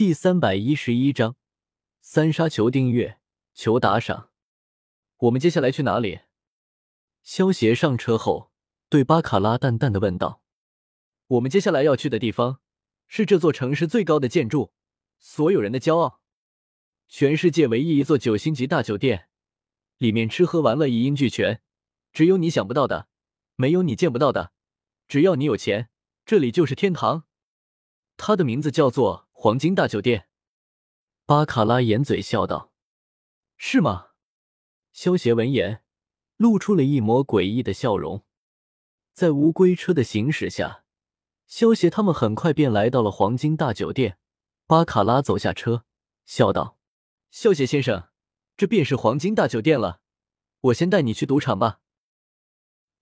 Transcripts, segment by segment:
第三百一十一章，三杀求订阅，求打赏。我们接下来去哪里？萧协上车后对巴卡拉淡淡的问道：“我们接下来要去的地方是这座城市最高的建筑，所有人的骄傲，全世界唯一一座九星级大酒店，里面吃喝玩乐一应俱全，只有你想不到的，没有你见不到的。只要你有钱，这里就是天堂。它的名字叫做。”黄金大酒店，巴卡拉掩嘴笑道：“是吗？”萧协闻言，露出了一抹诡异的笑容。在乌龟车的行驶下，萧协他们很快便来到了黄金大酒店。巴卡拉走下车，笑道：“萧协先生，这便是黄金大酒店了。我先带你去赌场吧。”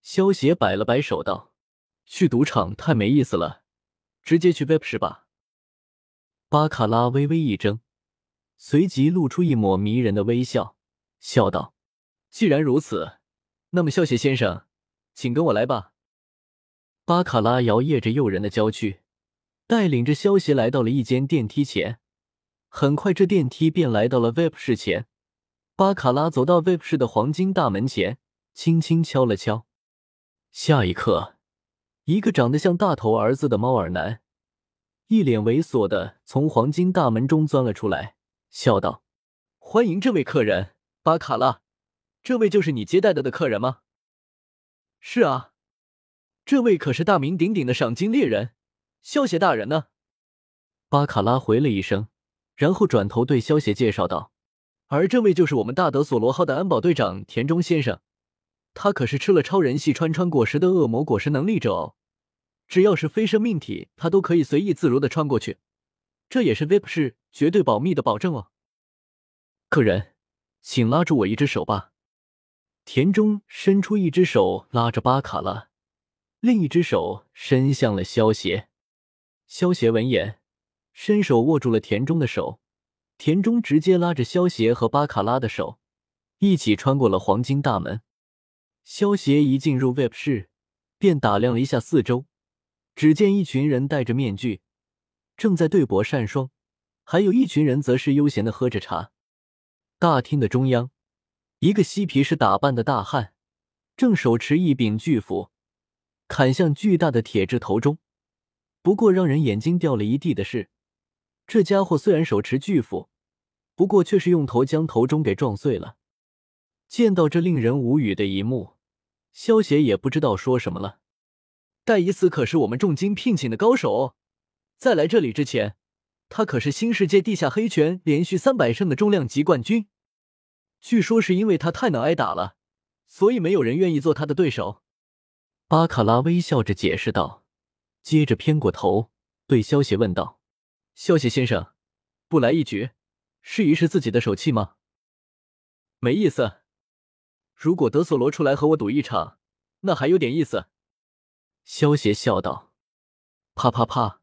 萧协摆了摆手道：“去赌场太没意思了，直接去 VIP 室吧。”巴卡拉微微一怔，随即露出一抹迷人的微笑，笑道：“既然如此，那么萧协先生，请跟我来吧。”巴卡拉摇曳着诱人的娇躯，带领着萧协来到了一间电梯前。很快，这电梯便来到了 VIP 室前。巴卡拉走到 VIP 室的黄金大门前，轻轻敲了敲。下一刻，一个长得像大头儿子的猫耳男。一脸猥琐的从黄金大门中钻了出来，笑道：“欢迎这位客人，巴卡拉。这位就是你接待的的客人吗？”“是啊，这位可是大名鼎鼎的赏金猎人，萧协大人呢。”巴卡拉回了一声，然后转头对萧协介绍道：“而这位就是我们大德索罗号的安保队长田中先生，他可是吃了超人系穿穿果实的恶魔果实能力者哦。”只要是非生命体，他都可以随意自如的穿过去，这也是 VIP 室绝对保密的保证哦。客人，请拉住我一只手吧。田中伸出一只手拉着巴卡拉，另一只手伸向了萧协。萧协闻言，伸手握住了田中的手。田中直接拉着萧协和巴卡拉的手，一起穿过了黄金大门。萧协一进入 VIP 室，便打量了一下四周。只见一群人戴着面具，正在对簿扇霜，还有一群人则是悠闲的喝着茶。大厅的中央，一个嬉皮士打扮的大汉正手持一柄巨斧，砍向巨大的铁质头钟。不过让人眼睛掉了一地的是，这家伙虽然手持巨斧，不过却是用头将头钟给撞碎了。见到这令人无语的一幕，萧协也不知道说什么了。戴伊斯可是我们重金聘请的高手哦，在来这里之前，他可是新世界地下黑拳连续三百胜的重量级冠军。据说是因为他太能挨打了，所以没有人愿意做他的对手。巴卡拉微笑着解释道，接着偏过头对萧协问道：“萧协先生，不来一局，试一试自己的手气吗？”没意思。如果德索罗出来和我赌一场，那还有点意思。萧协笑道：“啪啪啪！”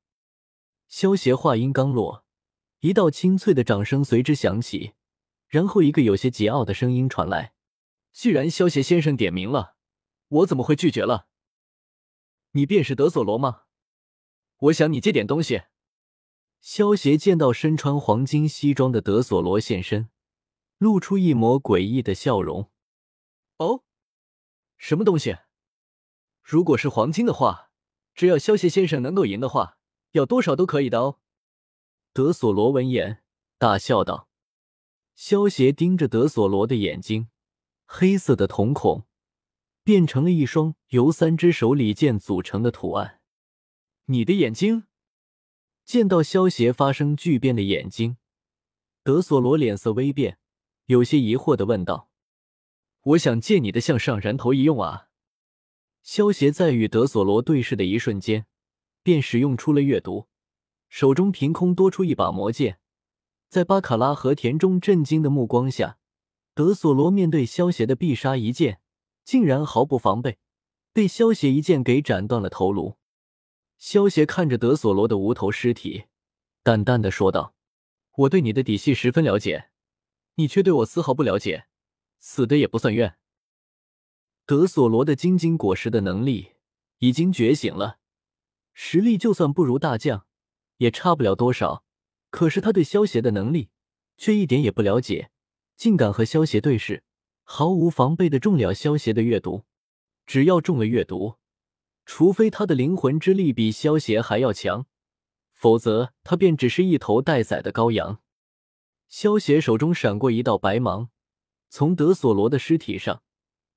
萧协话音刚落，一道清脆的掌声随之响起，然后一个有些桀骜的声音传来：“既然萧协先生点名了，我怎么会拒绝了？你便是德索罗吗？我想你借点东西。”萧协见到身穿黄金西装的德索罗现身，露出一抹诡异的笑容：“哦，什么东西？”如果是黄金的话，只要萧协先生能够赢的话，要多少都可以的哦。德索罗闻言大笑道。萧协盯着德索罗的眼睛，黑色的瞳孔变成了一双由三只手里剑组成的图案。你的眼睛？见到萧协发生巨变的眼睛，德索罗脸色微变，有些疑惑的问道：“我想借你的向上燃头一用啊。”萧协在与德索罗对视的一瞬间，便使用出了阅读，手中凭空多出一把魔剑。在巴卡拉和田中震惊的目光下，德索罗面对萧协的必杀一剑，竟然毫不防备，被萧协一剑给斩断了头颅。萧协看着德索罗的无头尸体，淡淡的说道：“我对你的底细十分了解，你却对我丝毫不了解，死的也不算冤。”德索罗的金晶果实的能力已经觉醒了，实力就算不如大将，也差不了多少。可是他对萧协的能力却一点也不了解，竟敢和萧协对视，毫无防备的中了萧协的阅读。只要中了阅读，除非他的灵魂之力比萧协还要强，否则他便只是一头待宰的羔羊。萧协手中闪过一道白芒，从德索罗的尸体上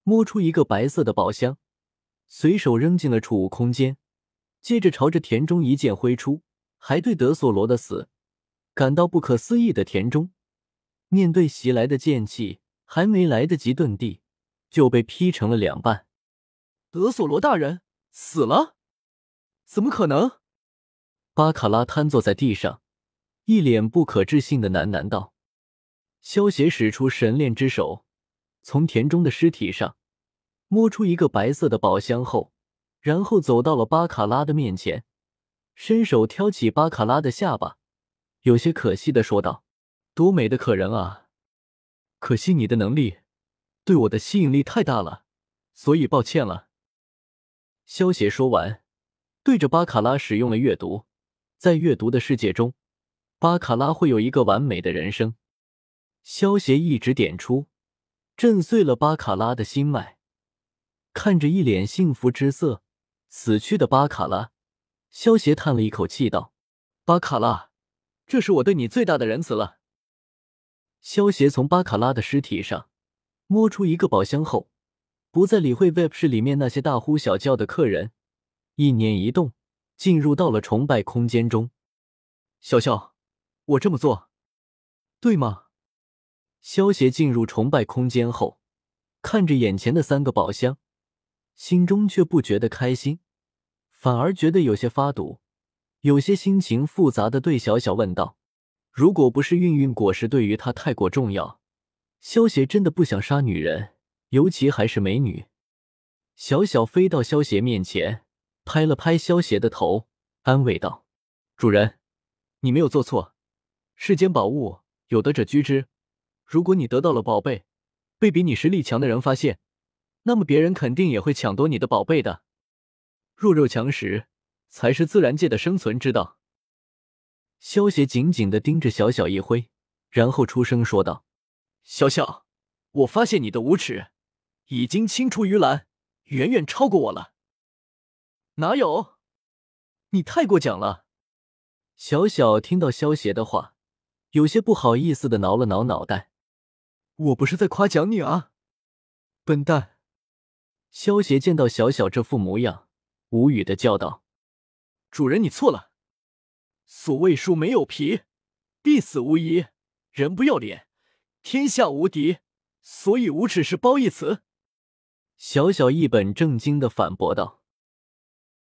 摸出一个白色的宝箱，随手扔进了储物空间，接着朝着田中一剑挥出，还对德索罗的死感到不可思议的田中，面对袭来的剑气，还没来得及遁地，就被劈成了两半。德索罗大人死了？怎么可能？巴卡拉瘫坐在地上。一脸不可置信的喃喃道：“萧协使出神炼之手，从田中的尸体上摸出一个白色的宝箱后，然后走到了巴卡拉的面前，伸手挑起巴卡拉的下巴，有些可惜的说道：‘多美的可人啊！可惜你的能力对我的吸引力太大了，所以抱歉了。’”萧协说完，对着巴卡拉使用了阅读，在阅读的世界中。巴卡拉会有一个完美的人生。萧协一指点出，震碎了巴卡拉的心脉。看着一脸幸福之色死去的巴卡拉，萧协叹了一口气道：“巴卡拉，这是我对你最大的仁慈了。”萧协从巴卡拉的尸体上摸出一个宝箱后，不再理会 VIP 室里面那些大呼小叫的客人，一念一动，进入到了崇拜空间中。小小。我这么做，对吗？萧协进入崇拜空间后，看着眼前的三个宝箱，心中却不觉得开心，反而觉得有些发堵，有些心情复杂的对小小问道：“如果不是运运果实对于他太过重要，萧邪真的不想杀女人，尤其还是美女。”小小飞到萧邪面前，拍了拍萧邪的头，安慰道：“主人，你没有做错。”世间宝物有得者居之，如果你得到了宝贝，被比你实力强的人发现，那么别人肯定也会抢夺你的宝贝的。弱肉强食才是自然界的生存之道。萧协紧紧的盯着小小一挥，然后出声说道：“小小，我发现你的无耻已经青出于蓝，远远超过我了。”哪有？你太过奖了。小小听到萧协的话。有些不好意思的挠了挠脑袋，我不是在夸奖你啊，笨蛋！萧邪见到小小这副模样，无语的叫道：“主人，你错了。所谓树没有皮，必死无疑。人不要脸，天下无敌。所以无耻是褒义词。”小小一本正经的反驳道。